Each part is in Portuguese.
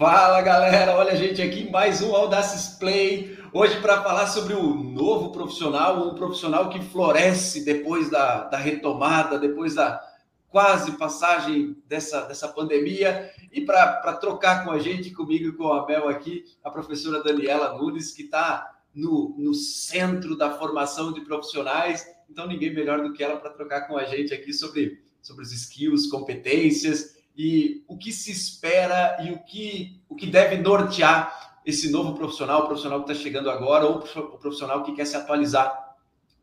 Fala galera, olha a gente aqui mais um Audaces Play. Hoje para falar sobre o novo profissional, um profissional que floresce depois da, da retomada, depois da quase passagem dessa, dessa pandemia. E para trocar com a gente, comigo e com a Mel aqui, a professora Daniela Nunes, que está no, no centro da formação de profissionais. Então, ninguém melhor do que ela para trocar com a gente aqui sobre, sobre os skills, competências e o que se espera e o que, o que deve nortear esse novo profissional, o profissional que está chegando agora, ou o profissional que quer se atualizar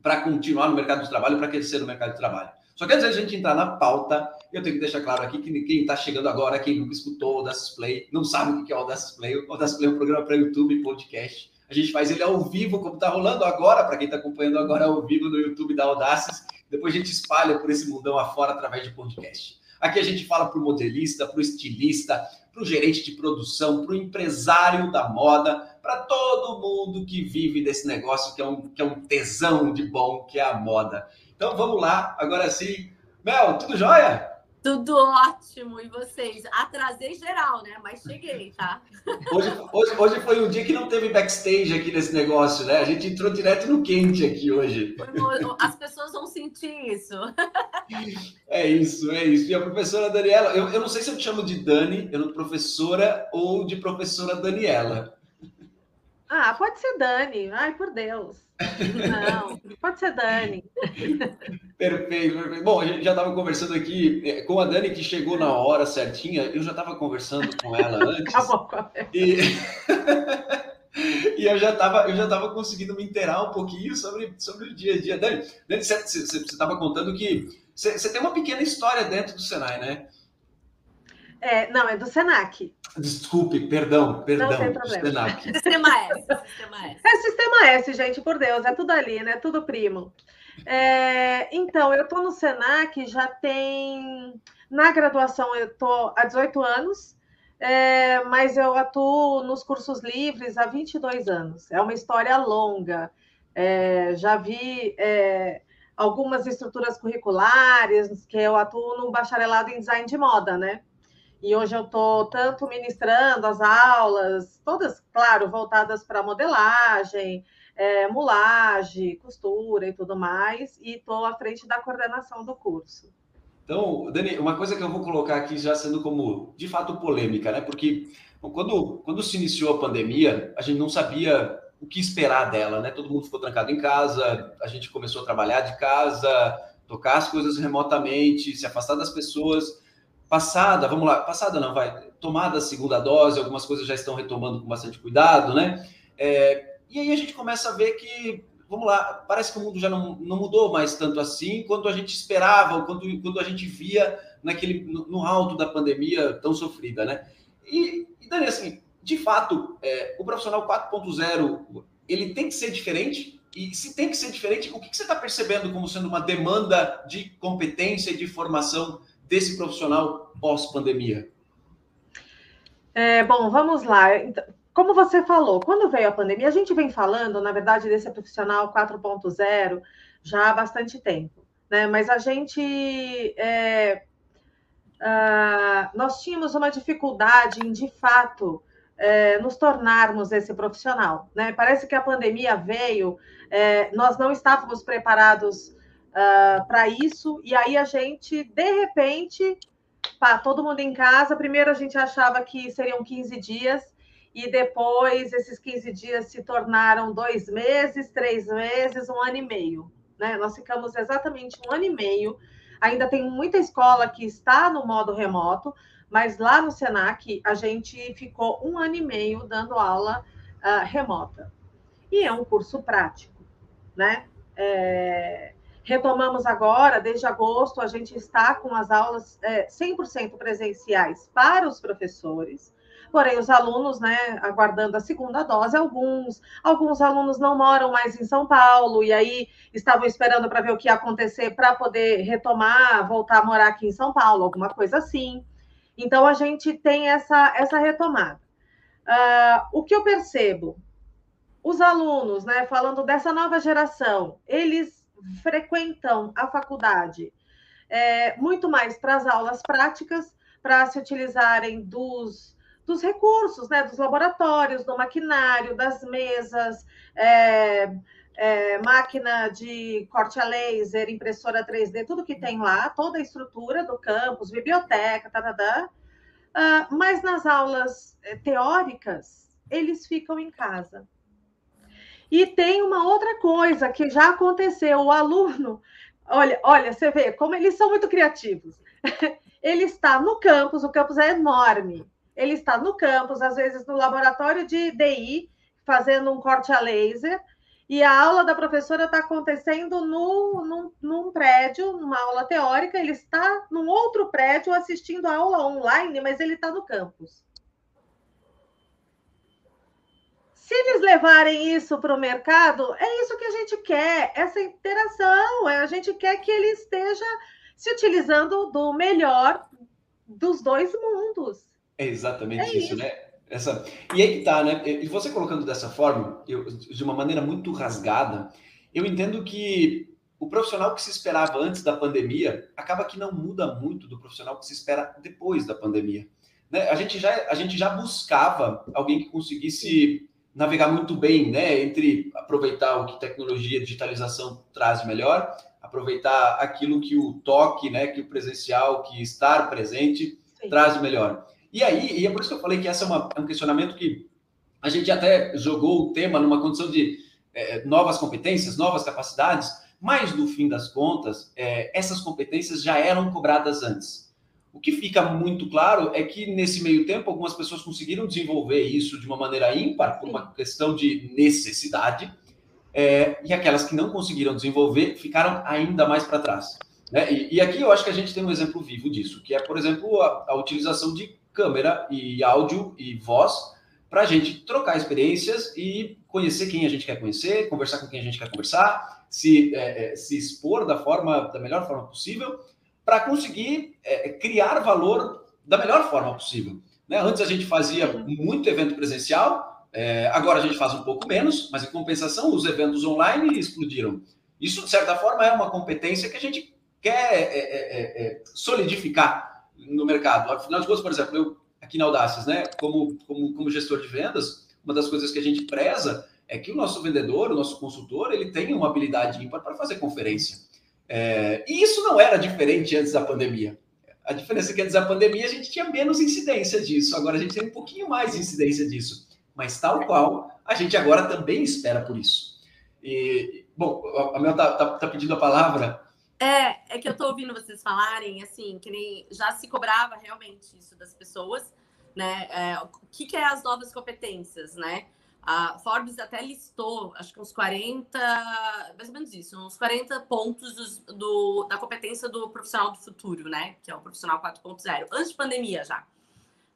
para continuar no mercado de trabalho, para crescer no mercado de trabalho. Só que antes da gente entrar na pauta, eu tenho que deixar claro aqui que quem está chegando agora, quem nunca escutou o Audacity Play, não sabe o que é o Audacity Play. O Audacity Play é um programa para YouTube e podcast. A gente faz ele ao vivo, como está rolando agora, para quem está acompanhando agora ao vivo no YouTube da Audaces. Depois a gente espalha por esse mundão afora através de podcast. Aqui a gente fala para o modelista, para o estilista, para o gerente de produção, para o empresário da moda, para todo mundo que vive desse negócio que é, um, que é um tesão de bom, que é a moda. Então vamos lá, agora sim. Mel, tudo jóia? Tudo ótimo. E vocês? Atrasei geral, né? Mas cheguei, tá? Hoje, hoje, hoje foi um dia que não teve backstage aqui nesse negócio, né? A gente entrou direto no quente aqui hoje. As pessoas vão sentir isso. É isso, é isso. E a professora Daniela, eu, eu não sei se eu te chamo de Dani, eu não professora ou de professora Daniela. Ah, pode ser Dani. Ai, por Deus. Não, pode ser Dani. Perfeito, perfeito. Bom, a gente já estava conversando aqui é, com a Dani, que chegou na hora certinha. Eu já estava conversando com ela antes. Acabou com e... e eu já estava eu já tava conseguindo me inteirar um pouquinho sobre, sobre o dia a dia. Dani, Dani você estava contando que você tem uma pequena história dentro do Senai, né? É, não, é do Senac. Desculpe, perdão, perdão. Não tem problema. Senac. Sistema S, Sistema S. É Sistema S, gente, por Deus, é tudo ali, né? Tudo primo. É, então, eu estou no Senac já tem. Na graduação, eu estou há 18 anos, é, mas eu atuo nos cursos livres há 22 anos. É uma história longa. É, já vi é, algumas estruturas curriculares, que eu atuo no bacharelado em design de moda, né? E hoje eu estou tanto ministrando as aulas, todas, claro, voltadas para modelagem, é, mulagem, costura e tudo mais, e estou à frente da coordenação do curso. Então, Dani, uma coisa que eu vou colocar aqui já sendo como, de fato, polêmica, né? Porque quando, quando se iniciou a pandemia, a gente não sabia o que esperar dela, né? Todo mundo ficou trancado em casa, a gente começou a trabalhar de casa, tocar as coisas remotamente, se afastar das pessoas passada, vamos lá, passada não, vai, tomada a segunda dose, algumas coisas já estão retomando com bastante cuidado, né? É, e aí a gente começa a ver que, vamos lá, parece que o mundo já não, não mudou mais tanto assim quanto a gente esperava, quanto, quando a gente via naquele, no, no alto da pandemia tão sofrida, né? E, e Dani, assim, de fato, é, o profissional 4.0, ele tem que ser diferente? E se tem que ser diferente, o que, que você está percebendo como sendo uma demanda de competência e de formação desse profissional pós-pandemia? É, bom, vamos lá. Então, como você falou, quando veio a pandemia, a gente vem falando, na verdade, desse profissional 4.0 já há bastante tempo, né? Mas a gente. É, uh, nós tínhamos uma dificuldade em, de fato, é, nos tornarmos esse profissional, né? Parece que a pandemia veio, é, nós não estávamos preparados ah, para isso. E aí a gente, de repente, pá, todo mundo em casa. Primeiro a gente achava que seriam 15 dias, e depois esses 15 dias se tornaram dois meses, três meses, um ano e meio. Né? Nós ficamos exatamente um ano e meio. Ainda tem muita escola que está no modo remoto, mas lá no Senac a gente ficou um ano e meio dando aula uh, remota. E é um curso prático, né? É, Retomamos agora, desde agosto, a gente está com as aulas é, 100% presenciais para os professores, porém os alunos, né, aguardando a segunda dose, alguns, alguns alunos não moram mais em São Paulo e aí estavam esperando para ver o que ia acontecer para poder retomar, voltar a morar aqui em São Paulo, alguma coisa assim. Então a gente tem essa essa retomada. Uh, o que eu percebo, os alunos, né, falando dessa nova geração, eles frequentam a faculdade é, muito mais para as aulas práticas, para se utilizarem dos, dos recursos, né? Dos laboratórios, do maquinário, das mesas, é, é, máquina de corte a laser, impressora 3D, tudo que tem lá, toda a estrutura do campus, biblioteca, tá, tá, tá. Uh, mas nas aulas eh, teóricas, eles ficam em casa. E tem uma outra coisa que já aconteceu: o aluno, olha, olha, você vê como eles são muito criativos. Ele está no campus, o campus é enorme. Ele está no campus, às vezes no laboratório de DI, fazendo um corte a laser, e a aula da professora está acontecendo no, num, num, prédio, numa aula teórica, ele está num outro prédio assistindo a aula online, mas ele está no campus. Se eles levarem isso para o mercado, é isso que a gente quer, essa interação. É, a gente quer que ele esteja se utilizando do melhor dos dois mundos. É exatamente é isso, isso, né? Essa... E aí que tá, né? E você colocando dessa forma, eu, de uma maneira muito rasgada, eu entendo que o profissional que se esperava antes da pandemia acaba que não muda muito do profissional que se espera depois da pandemia. Né? A, gente já, a gente já buscava alguém que conseguisse navegar muito bem, né? Entre aproveitar o que tecnologia, digitalização traz melhor, aproveitar aquilo que o toque, né? Que o presencial, que estar presente Sim. traz melhor. E aí, e é por isso que eu falei que essa é, uma, é um questionamento que a gente até jogou o tema numa condição de é, novas competências, novas capacidades, mas no fim das contas, é, essas competências já eram cobradas antes. O que fica muito claro é que nesse meio tempo algumas pessoas conseguiram desenvolver isso de uma maneira ímpar, por uma questão de necessidade, é, e aquelas que não conseguiram desenvolver ficaram ainda mais para trás. Né? E, e, aqui eu acho que a gente tem um exemplo vivo disso, que é, por exemplo, a, a utilização de câmera e áudio e voz para a gente trocar experiências e conhecer quem a gente quer conhecer, conversar com quem a gente quer conversar, se, é, se expor da forma da melhor forma possível, para conseguir é, criar valor da melhor forma possível. Né? Antes a gente fazia muito evento presencial, é, agora a gente faz um pouco menos, mas em compensação os eventos online explodiram. Isso de certa forma é uma competência que a gente quer é, é, é, solidificar no mercado. Afinal de contas, por exemplo, eu aqui na Audaces, né, como, como, como gestor de vendas, uma das coisas que a gente preza é que o nosso vendedor, o nosso consultor, ele tem uma habilidade ímpar para fazer conferência. É, e isso não era diferente antes da pandemia. A diferença é que antes da pandemia a gente tinha menos incidência disso, agora a gente tem um pouquinho mais incidência disso. Mas tal qual, a gente agora também espera por isso. E, bom, a Mel está tá, tá pedindo a palavra. É, é que eu tô ouvindo vocês falarem, assim, que nem já se cobrava realmente isso das pessoas, né? É, o que, que é as novas competências, né? A Forbes até listou, acho que uns 40, mais ou menos isso, uns 40 pontos do, da competência do profissional do futuro, né? Que é o profissional 4.0, antes de pandemia já.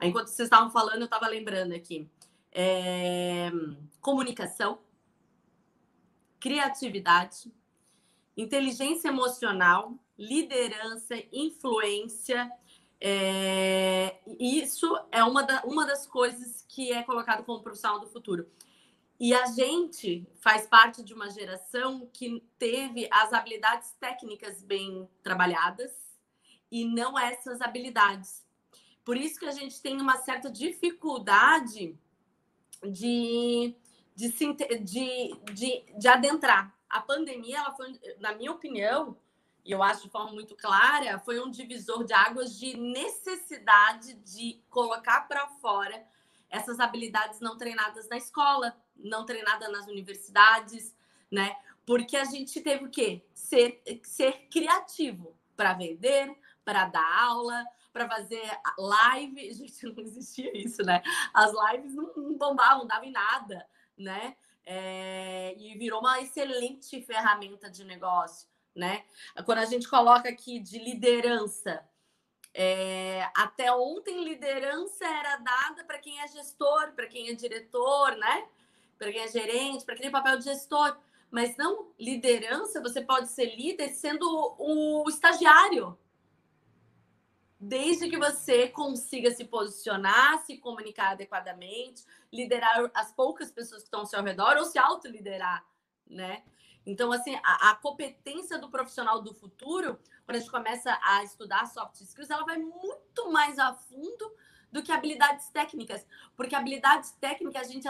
Enquanto vocês estavam falando, eu estava lembrando aqui. É, comunicação, criatividade, inteligência emocional, liderança, influência. É, isso é uma, da, uma das coisas que é colocado como profissional do futuro. E a gente faz parte de uma geração que teve as habilidades técnicas bem trabalhadas e não essas habilidades. Por isso que a gente tem uma certa dificuldade de, de, de, de, de adentrar a pandemia, ela foi, na minha opinião, e eu acho de forma muito clara, foi um divisor de águas de necessidade de colocar para fora essas habilidades não treinadas na escola, não treinadas nas universidades, né? Porque a gente teve o quê? Ser, ser criativo para vender, para dar aula, para fazer live. Gente, não existia isso, né? As lives não, não bombavam, não davam em nada, né? é, e virou uma excelente ferramenta de negócio, né? Quando a gente coloca aqui de liderança, é, até ontem liderança era dada para quem é gestor, para quem é diretor, né? Para quem é gerente, para quem tem papel de gestor. Mas não liderança, você pode ser líder sendo o estagiário, desde que você consiga se posicionar, se comunicar adequadamente, liderar as poucas pessoas que estão ao seu redor ou se autoliderar, né? Então, assim, a, a, competência do profissional do futuro, quando a gente começa a estudar soft skills, ela vai muito mais a fundo do que habilidades técnicas, porque habilidades técnicas a gente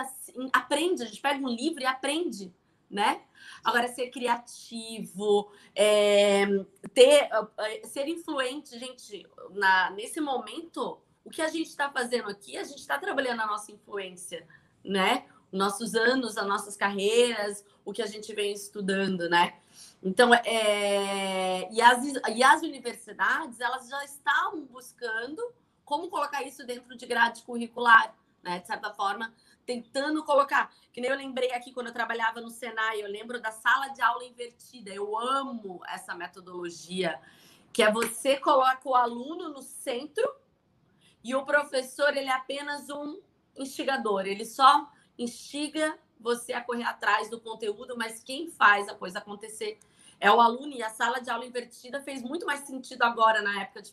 aprende, a gente pega um livro e aprende, né? Agora, ser criativo, é, ter, é, ser influente, gente, na, nesse momento, o que a gente está fazendo aqui, a gente está trabalhando a nossa influência, né? Nossos anos, as nossas carreiras, o que a gente vem estudando, né? Então, é, e, as, e as universidades, elas já estavam buscando como colocar isso dentro de grade curricular, né? De certa forma, tentando colocar. Que nem eu lembrei aqui quando eu trabalhava no Senai, eu lembro da sala de aula invertida. Eu amo essa metodologia, que é você coloca o aluno no centro e o professor, ele é apenas um instigador, ele só instiga você a correr atrás do conteúdo, mas quem faz a coisa acontecer é o aluno e a sala de aula invertida fez muito mais sentido agora na época de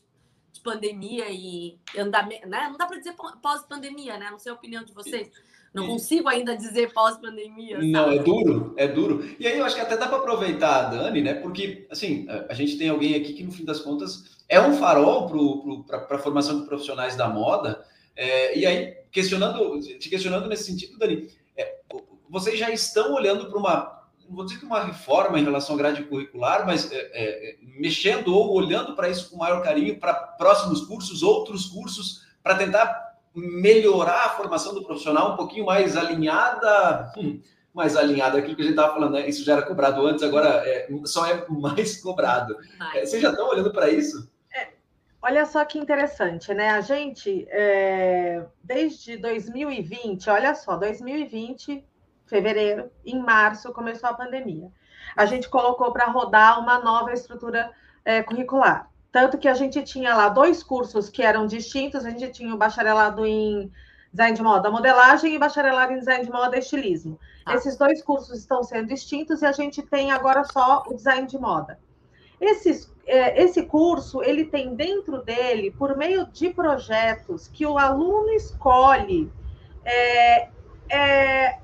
de pandemia e andamento, né? Não dá para dizer pós-pandemia, né? Não sei a opinião de vocês. Não consigo ainda dizer pós-pandemia. Não, é duro, é duro. E aí eu acho que até dá para aproveitar a Dani, né? Porque, assim, a gente tem alguém aqui que, no fim das contas, é um farol para a formação de profissionais da moda. É, e aí, questionando, te questionando nesse sentido, Dani, é, vocês já estão olhando para uma não vou dizer que uma reforma em relação à grade curricular, mas é, é, é mexendo ou olhando para isso com maior carinho para próximos cursos, outros cursos, para tentar melhorar a formação do profissional um pouquinho mais alinhada, hum, mais alinhada aqui que a gente estava falando, né? isso já era cobrado antes, agora é, só é mais cobrado. É, vocês já estão olhando para isso? É, olha só que interessante, né? A gente, é, desde 2020, olha só, 2020 fevereiro, em março começou a pandemia. A gente colocou para rodar uma nova estrutura é, curricular. Tanto que a gente tinha lá dois cursos que eram distintos, a gente tinha o bacharelado em design de moda, modelagem e bacharelado em design de moda e estilismo. Ah. Esses dois cursos estão sendo distintos e a gente tem agora só o design de moda. Esse, é, esse curso, ele tem dentro dele, por meio de projetos que o aluno escolhe, é, é,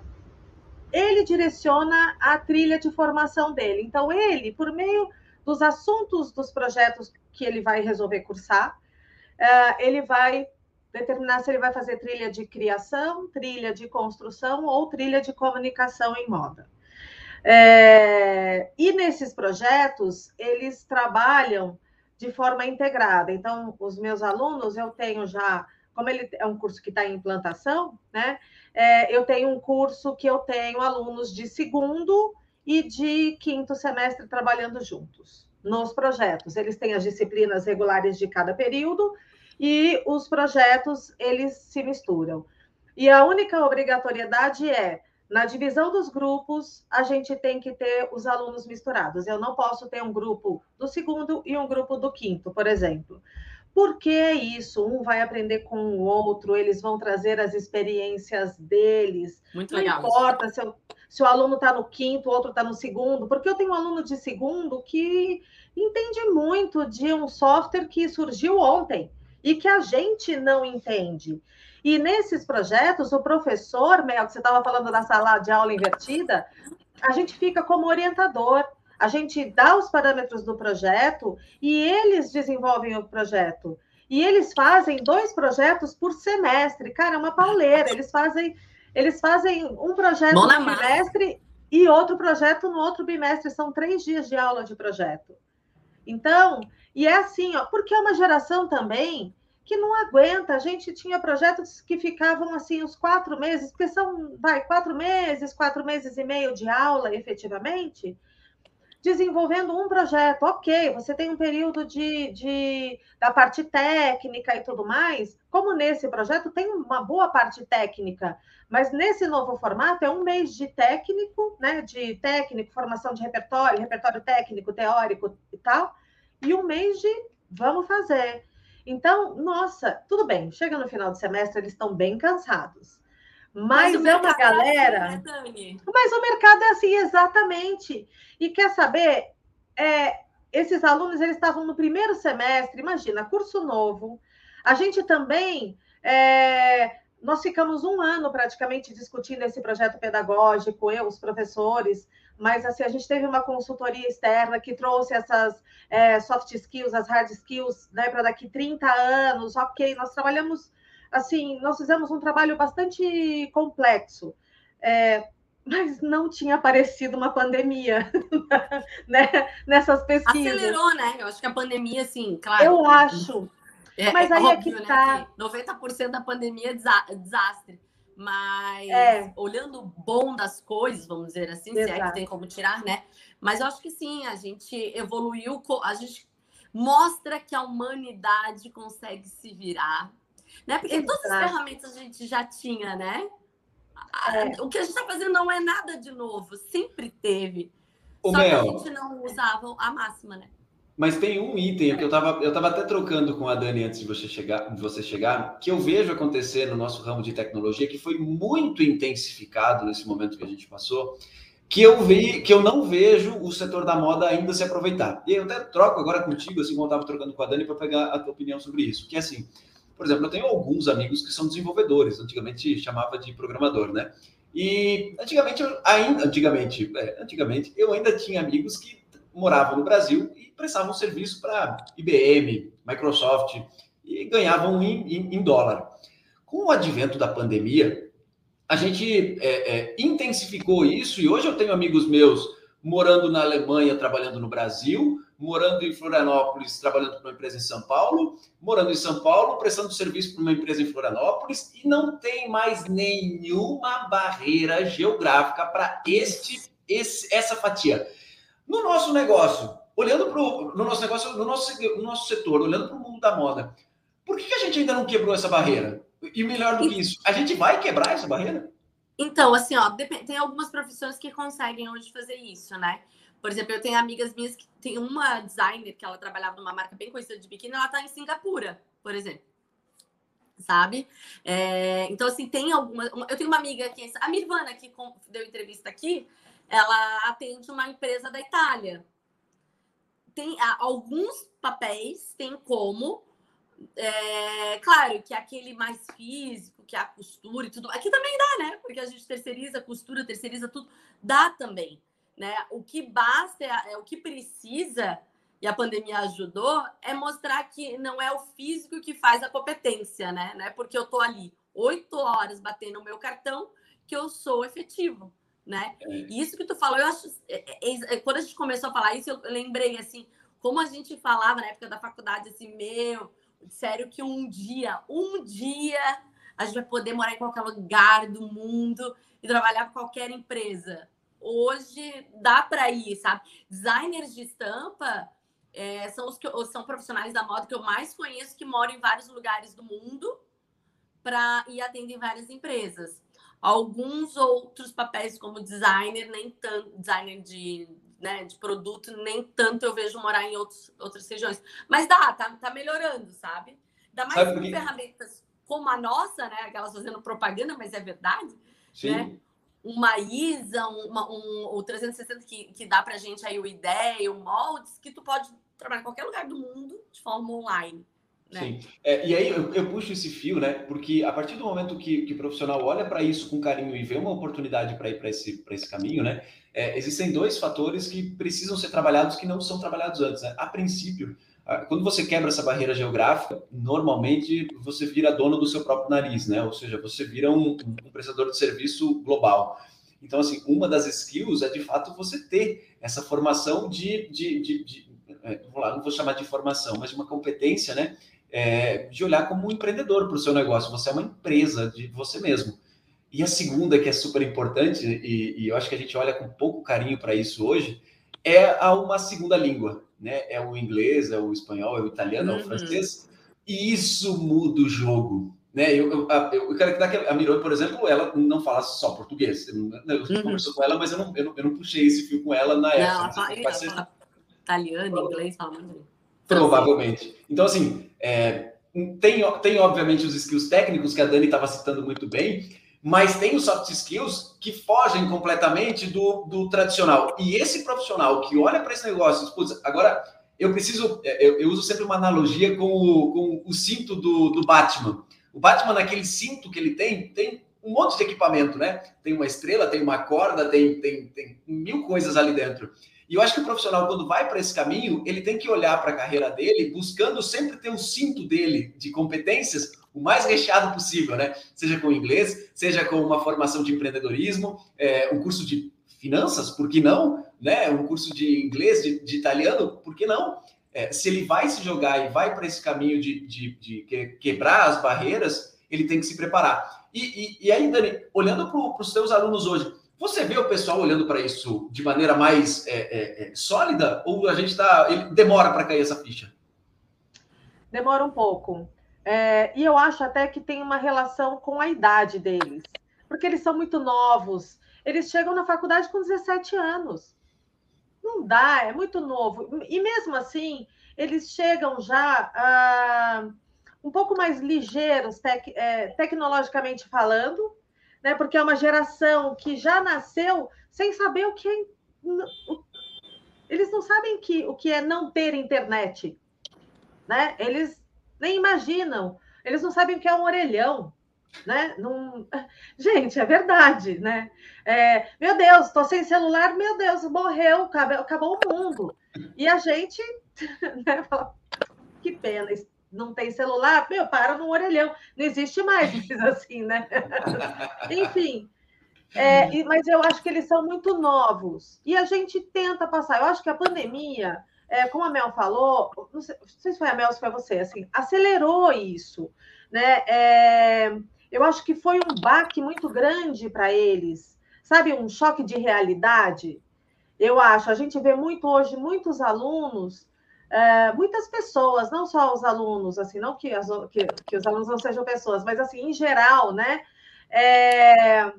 ele direciona a trilha de formação dele. Então, ele, por meio dos assuntos dos projetos que ele vai resolver cursar, uh, ele vai determinar se ele vai fazer trilha de criação, trilha de construção ou trilha de comunicação em moda. É, e nesses projetos, eles trabalham de forma integrada. Então, os meus alunos, eu tenho já, como ele é um curso que está em implantação, né? é, eu tenho um curso que eu tenho alunos de segundo e de quinto semestre trabalhando juntos nos projetos. Eles têm as disciplinas regulares de cada período e os projetos eles se misturam. E a única obrigatoriedade é na divisão dos grupos, a gente tem que ter os alunos misturados. Eu não posso ter um grupo do segundo e um grupo do quinto, por exemplo. Por que isso? Um vai aprender com o outro, eles vão trazer as experiências deles. Muito Não legal. Não importa se, eu, se, o aluno está no quinto, o outro está no segundo, porque eu tenho um aluno de segundo que entende muito de um software que surgiu ontem e que a gente não entende. E nesses projetos, o professor, Mel, que você estava falando da sala de aula invertida, a gente fica como orientador a gente dá os parâmetros do projeto e eles desenvolvem o projeto. E eles fazem dois projetos por semestre. Cara, é uma pauleira. Eles fazem, eles fazem um projeto no bimestre e outro projeto no outro bimestre. São três dias de aula de projeto. Então, e é assim, ó, porque é uma geração também que não aguenta. A gente tinha projetos que ficavam assim uns quatro meses, porque são, vai, quatro meses, quatro meses e meio de aula, efetivamente desenvolvendo um projeto. Ok, você tem um período de, de, da parte técnica e tudo mais. Como nesse projeto tem uma boa parte técnica, mas nesse novo formato é um mês de técnico, né? De técnico, formação de repertório, repertório técnico, teórico e tal, e um mês de vamos fazer. Então, nossa, tudo bem, chega no final do semestre, eles estão bem cansados. Mas, mas é uma galera. É assim, né, mas o mercado é assim, exatamente. E quer saber? É, esses alunos eles estavam no primeiro semestre, imagina, curso novo. A gente também. É, nós ficamos um ano praticamente discutindo esse projeto pedagógico, eu, os professores, mas assim, a gente teve uma consultoria externa que trouxe essas é, soft skills, as hard skills, né, para daqui 30 anos, ok, nós trabalhamos assim, nós fizemos um trabalho bastante complexo. É, mas não tinha aparecido uma pandemia né? nessas pesquisas. Acelerou, né? Eu acho que a pandemia, assim, claro. Eu acho. É, mas é aí óbvio, é que tá. Né? 90% da pandemia é desastre. Mas é. olhando o bom das coisas, vamos dizer assim, Exato. se é que tem como tirar, né? Mas eu acho que sim, a gente evoluiu, a gente mostra que a humanidade consegue se virar, né? Porque Exato. todas as ferramentas a gente já tinha, né? É. O que a gente está fazendo não é nada de novo, sempre teve. O Só Mel, que a gente não usava a máxima, né? Mas tem um item que eu estava eu tava até trocando com a Dani antes de você, chegar, de você chegar, que eu vejo acontecer no nosso ramo de tecnologia, que foi muito intensificado nesse momento que a gente passou, que eu vi, que eu não vejo o setor da moda ainda se aproveitar. E eu até troco agora contigo, assim como eu estava trocando com a Dani, para pegar a tua opinião sobre isso. Que é assim, por exemplo, eu tenho alguns amigos que são desenvolvedores, antigamente chamava de programador, né? E antigamente, ainda, antigamente, é, antigamente, eu ainda tinha amigos que moravam no Brasil e prestavam serviço para IBM, Microsoft e ganhavam em, em, em, dólar. Com o advento da pandemia, a gente é, é, intensificou isso e hoje eu tenho amigos meus morando na Alemanha, trabalhando no Brasil, morando em Florianópolis, trabalhando para uma empresa em São Paulo, morando em São Paulo, prestando serviço para uma empresa em Florianópolis, e não tem mais nenhuma barreira geográfica para este, esse, essa fatia. No nosso negócio, olhando para o no nosso negócio, no nosso, no nosso setor, olhando para o mundo da moda, por que, que a gente ainda não quebrou essa barreira? E melhor do que isso, a gente vai quebrar essa barreira? Então, assim, ó, tem algumas profissões que conseguem hoje fazer isso, né? Por exemplo, eu tenho amigas minhas que tem uma designer que ela trabalhava numa marca bem conhecida de biquíni, ela tá em Singapura, por exemplo. Sabe? É, então, assim, tem algumas. Eu tenho uma amiga aqui, a Mirvana, que deu entrevista aqui, ela atende uma empresa da Itália. Tem alguns papéis, tem como. É, claro que aquele mais físico, que é a costura e tudo. Aqui também dá, né? Porque a gente terceiriza costura, terceiriza tudo. Dá também. Né? O que basta, é, é, o que precisa, e a pandemia ajudou, é mostrar que não é o físico que faz a competência, né? Não é porque eu tô ali oito horas batendo o meu cartão que eu sou efetivo, né? É. E isso que tu falou, eu acho. É, é, é, quando a gente começou a falar isso, eu lembrei assim, como a gente falava na época da faculdade, assim, meu, sério que um dia, um dia a gente vai poder morar em qualquer lugar do mundo e trabalhar para qualquer empresa hoje dá para ir, sabe? Designers de estampa é, são os que são profissionais da moda que eu mais conheço que moram em vários lugares do mundo para e atendem várias empresas. Alguns outros papéis como designer, nem tanto designer de, né, de produto, nem tanto eu vejo morar em outros, outras regiões. Mas dá, tá, tá melhorando, sabe? Dá mais sabe ferramentas como a nossa, né? Aquelas fazendo propaganda, mas é verdade. Sim. Né? uma ISA, uma, um, o 360 que, que dá para gente aí o ideia, o moldes, que tu pode trabalhar em qualquer lugar do mundo de forma online. Né? Sim. É, e aí eu, eu, puxo esse fio, né? Porque a partir do momento que, que o profissional olha para isso com carinho e vê uma oportunidade para ir para esse, esse caminho, né? É, existem dois fatores que precisam ser trabalhados que não são trabalhados antes. Né? A princípio, quando você quebra essa barreira geográfica, normalmente você vira dono do seu próprio nariz, né? Ou seja, você vira um, um prestador de serviço global. Então, assim, uma das skills é de fato você ter essa formação de, de, de, de é, vamos lá, não vou chamar de formação, mas de uma competência, né? É, de olhar como um empreendedor para o seu negócio. Você é uma empresa de você mesmo. E a segunda, que é super importante, e, e eu acho que a gente olha com pouco carinho para isso hoje, é a uma segunda língua né? É o inglês, é o espanhol, é o italiano, uhum. é o uhum. francês, e isso muda o jogo. Né? Eu, eu, eu, eu que a Miroi, por exemplo, ela não fala só português. Eu, eu uhum. converso com ela, mas eu não, eu, não, eu não puxei esse fio com ela na época. Não, ela fala, italiano, inglês, fala muito Provavelmente. Então, assim, é, tem, tem obviamente os skills técnicos que a Dani estava citando muito bem, mas tem os soft skills que fogem completamente do, do tradicional. E esse profissional que olha para esse negócio, putz, agora eu preciso, é, eu, eu, uso sempre uma analogia com o, com o cinto do, do Batman. O Batman, naquele cinto que ele tem, tem um monte de equipamento, né? Tem uma estrela, tem uma corda, tem, tem, tem mil coisas ali dentro. E eu acho que o profissional, quando vai para esse caminho, ele tem que olhar para a carreira dele, buscando sempre ter o cinto dele de competências o mais recheado possível, né? Seja com inglês, seja com uma formação de empreendedorismo, é, um curso de finanças, por que não? Né? Um curso de inglês, de, de italiano, por que não? É, se ele vai se jogar e vai para esse caminho de, de, de, quebrar as barreiras, ele tem que se preparar. E, e, e aí, Dani, olhando para os seus alunos hoje, você vê o pessoal olhando para isso de maneira mais é, é, é sólida ou a gente está. demora para cair essa ficha? Demora um pouco. É, e eu acho até que tem uma relação com a idade deles, porque eles são muito novos. Eles chegam na faculdade com 17 anos. Não dá, é muito novo. E mesmo assim, eles chegam já ah, um pouco mais ligeiros, tec, é, tecnologicamente falando, né? Porque é uma geração que já nasceu sem saber o que é. Eles não sabem que, o que é não ter internet, né? Eles nem imaginam. Eles não sabem o que é um orelhão, né? Não... Gente, é verdade, né? É, meu Deus, estou sem celular, meu Deus, morreu, acabou, acabou o mundo. E a gente né, que pena, não tem celular, meu, para no orelhão. Não existe mais, assim, né? Enfim. É, mas eu acho que eles são muito novos. E a gente tenta passar. Eu acho que a pandemia, é, como a Mel falou, não sei, não sei, se foi a Mel ou se foi você, assim, acelerou isso. Né? É, eu acho que foi um baque muito grande para eles. Sabe, um choque de realidade? Eu acho. A gente vê muito hoje muitos alunos é, muitas pessoas, não só os alunos, assim, não que, as, que, que, os alunos não sejam pessoas, mas assim, em geral, né? É,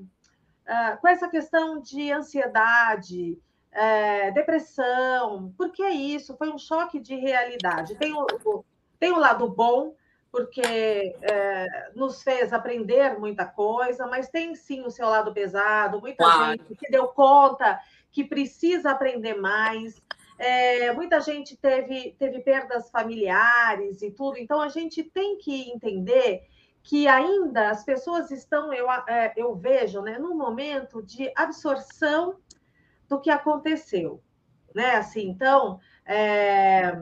é, com essa questão de ansiedade, é, depressão, porque é isso, foi um choque de realidade. Tem o, tem o lado bom, porque é, nos fez aprender muita coisa, mas tem sim o seu lado pesado, muita claro. gente que deu conta que precisa aprender mais. É, muita gente teve, teve perdas familiares e tudo, então a gente tem que entender que ainda as pessoas estão, eu, é, eu vejo, né, num momento de absorção do que aconteceu, né? Assim, então, é,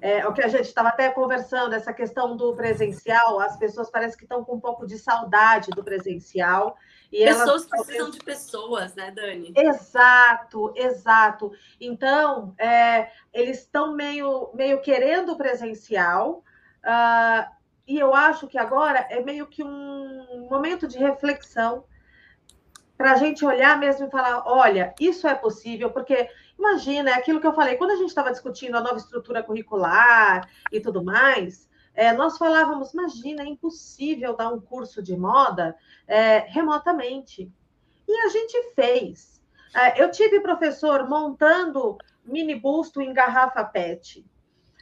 é, o que a gente estava até conversando, essa questão do presencial, as pessoas parecem que estão com um pouco de saudade do presencial, e pessoas elas... precisam de pessoas, né, Dani? Exato, exato. Então, é, eles estão meio, meio querendo presencial, uh, e eu acho que agora é meio que um momento de reflexão para a gente olhar mesmo e falar: olha, isso é possível, porque imagina, é aquilo que eu falei, quando a gente estava discutindo a nova estrutura curricular e tudo mais, é, nós falávamos, imagina, é impossível dar um curso de moda é, remotamente. E a gente fez. É, eu tive professor montando mini busto em garrafa PET.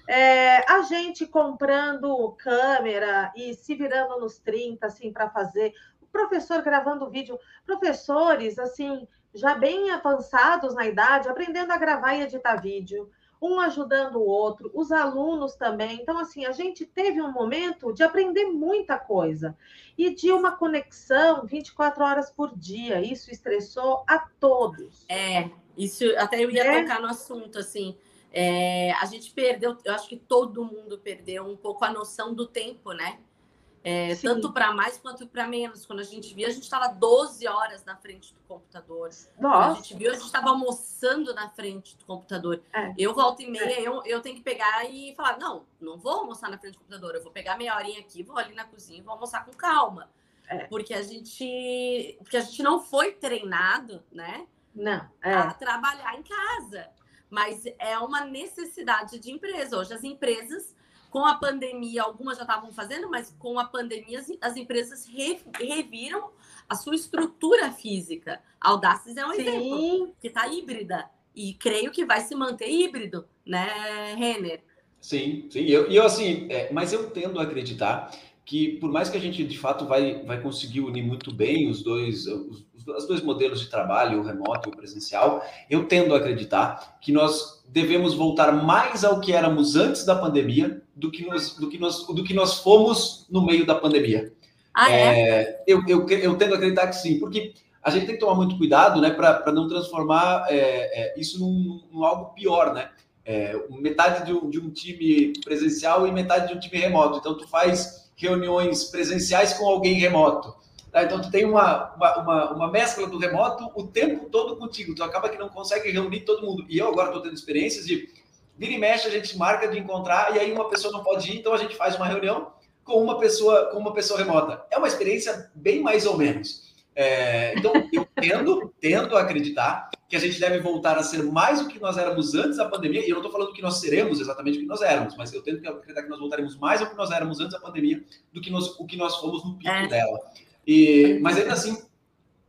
É, a gente comprando câmera e se virando nos 30, assim, para fazer. O professor gravando vídeo. Professores, assim, já bem avançados na idade, aprendendo a gravar e editar vídeo um ajudando o outro, os alunos também. Então, assim, a gente teve um momento de aprender muita coisa e de uma conexão 24 horas por dia. Isso estressou a todos. É, isso até eu ia é. tocar no assunto, assim. É, a gente perdeu, eu acho que todo mundo perdeu um pouco a noção do tempo, né? É, tanto para mais quanto para menos. Quando a gente via, a gente estava 12 horas na frente do computador. Nossa. Quando a gente viu, a gente estava almoçando na frente do computador. É. Eu volto e meia, é. eu, eu tenho que pegar e falar: não, não vou almoçar na frente do computador, eu vou pegar meia horinha aqui, vou ali na cozinha e vou almoçar com calma. É. Porque a gente. Porque a gente não foi treinado, né? Não. É. A trabalhar em casa. Mas é uma necessidade de empresa. Hoje as empresas com a pandemia, algumas já estavam fazendo, mas com a pandemia as, empresas reviram a sua estrutura física. A Audaces é um Sim. exemplo, que está híbrida. E creio que vai se manter híbrido, né, Renner? Sim, sim. E eu, eu, assim, é, mas eu tendo a acreditar que por mais que a gente de fato vai, vai conseguir unir muito bem os dois, os, os dois modelos de trabalho, o remoto e o presencial, eu tendo a acreditar que nós devemos voltar mais ao que éramos antes da pandemia do que nós, do que nós, do que nós fomos no meio da pandemia. Ah, é? é eu, eu, eu tendo a acreditar que sim, porque a gente tem que tomar muito cuidado né, para não transformar é, é, isso num, num, algo pior, né? É, metade de um, de um time presencial e metade de um time remoto. Então, tu faz reuniões presenciais com alguém remoto. Tá? Então, tu tem uma, uma, uma, mescla do remoto o tempo todo contigo. Tu acaba que não consegue reunir todo mundo. E eu agora estou tendo experiências de vira e mexe, a gente marca de encontrar e aí uma pessoa não pode ir, então a gente faz uma reunião com uma pessoa com uma pessoa remota. É uma experiência bem mais ou menos. É, então, eu tendo, tendo a acreditar que a gente deve voltar a ser mais o que nós éramos antes da pandemia, e eu não estou falando que nós seremos exatamente o que nós éramos, mas eu tento acreditar que nós voltaremos mais ao que nós éramos antes da pandemia do que nós, o que nós fomos no pico é. dela. E, mas ainda assim,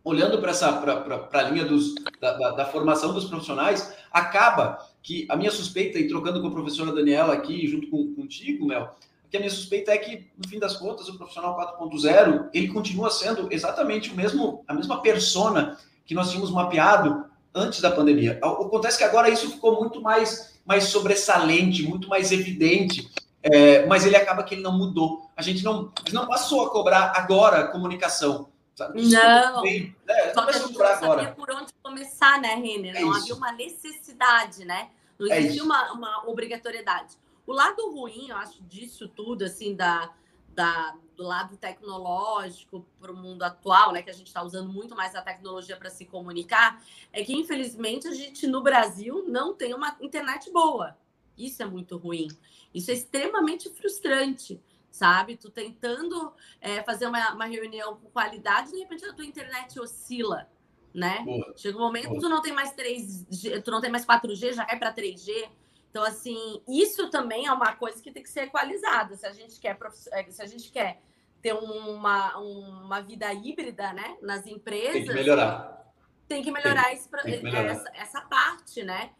olhando para a linha dos, da, da, da, formação dos profissionais, acaba que a minha suspeita, e trocando com a professora Daniela aqui, junto com, contigo, Mel, que a minha suspeita é que, no fim das contas, o profissional 4.0, ele continua sendo exatamente o mesmo, a mesma persona que nós tínhamos mapeado antes da pandemia. Acontece que agora isso ficou muito mais, mais sobressalente, muito mais evidente, é, mas ele acaba que ele não mudou. A gente não, não passou a cobrar agora comunicação. Sabe? Não, bem, né? só que a gente não sabia por onde começar, né, Renner? É não isso. havia uma necessidade, né? Não é existia é uma, uma obrigatoriedade. O lado ruim, eu acho, disso tudo, assim, da, da, do lado tecnológico para o mundo atual, né, que a gente está usando muito mais a tecnologia para se comunicar, é que infelizmente a gente no Brasil não tem uma internet boa. Isso é muito ruim. Isso é extremamente frustrante, sabe? Tu tentando é, fazer uma, uma reunião com qualidade, de repente a tua internet oscila, né? Boa. Chega um momento que tu não tem mais 3G, tu não tem mais 4G, já cai para 3G então, assim, isso também é uma coisa que tem que ser equalizada. Se a gente quer, é, se a gente quer ter uma, uma vida híbrida, né, nas empresas. Tem que melhorar. Tem que melhorar, tem, esse, tem que melhorar. Essa, essa parte, né?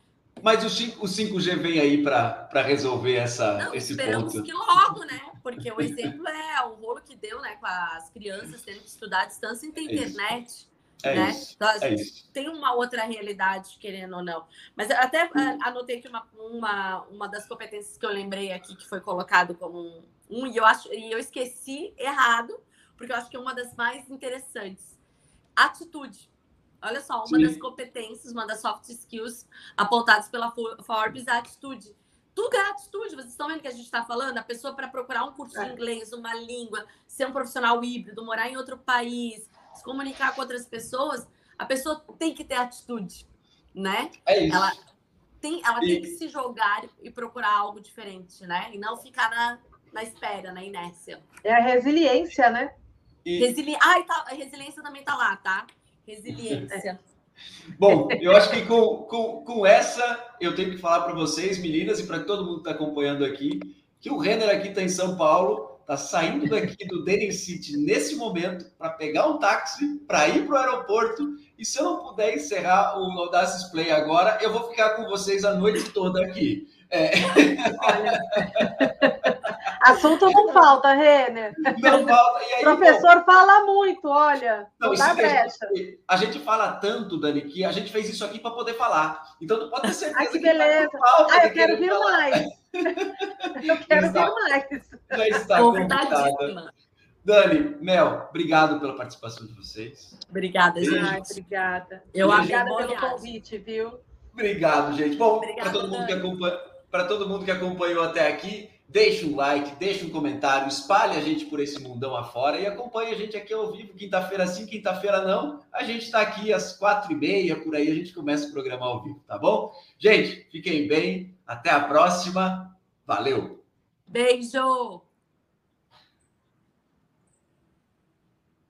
Mas o, 5, o 5G vem aí para resolver essa, Não, esse esperamos ponto. que logo, né? Porque o exemplo é o rolo que deu, né? Com as crianças tendo que estudar à distância e ter é internet. É né? Isso, então, a é gente é tem uma outra realidade, querendo ou não. Mas até hum. anotei que uma, uma, uma das competências que eu lembrei aqui, que foi colocado como um, um, e, eu acho, e eu esqueci errado, porque eu acho que é uma das mais interessantes. Atitude. Olha só, uma Sim. das competências, uma das soft skills apontadas pela Forbes, a atitude. Tudo é atitude, vocês estão vendo que a gente está falando? A pessoa para procurar um curso é. de inglês, uma língua, ser um profissional híbrido, morar em outro país, se comunicar com outras pessoas, a pessoa tem que ter atitude, né? É isso. Ela tem, ela e... tem que se jogar e procurar algo diferente, né? E não ficar na, na espera, na inércia. É a resiliência, né? E... Resili... Ai, tá, a resiliência também tá lá, tá? Resiliência. Bom, eu acho que com, com, com essa eu tenho que falar para vocês, meninas, e para todo mundo que está acompanhando aqui, que o Renner aqui está em São Paulo está saindo daqui do Denning City nesse momento para pegar um táxi para ir para o aeroporto. E se eu não puder encerrar o Audacious Play agora, eu vou ficar com vocês a noite toda aqui. É. Assunto não falta, Renner. Não falta. Aí, professor bom, fala muito, olha. Não, dá brecha. A gente, a gente, fala tanto, Dani, que a gente fez isso aqui para poder falar. Então, tu pode ter certeza Ai, que, que beleza. Falta ah, eu quero vir falar. mais. Eu quero ver mais. Já está convidada. Dani, Mel, obrigado pela participação de vocês. Obrigada, gente. Ai, obrigada. Eu obrigada pelo convite, viu? Obrigado, gente. Bom, para todo mundo que acompanha, para todo mundo que acompanhou até aqui, deixe um like, deixe um comentário, espalhe a gente por esse mundão afora e acompanhe a gente aqui ao vivo, quinta-feira sim, quinta-feira não. A gente está aqui às quatro e meia, por aí a gente começa o programa ao vivo, tá bom? Gente, fiquem bem, até a próxima. Valeu! Beijo!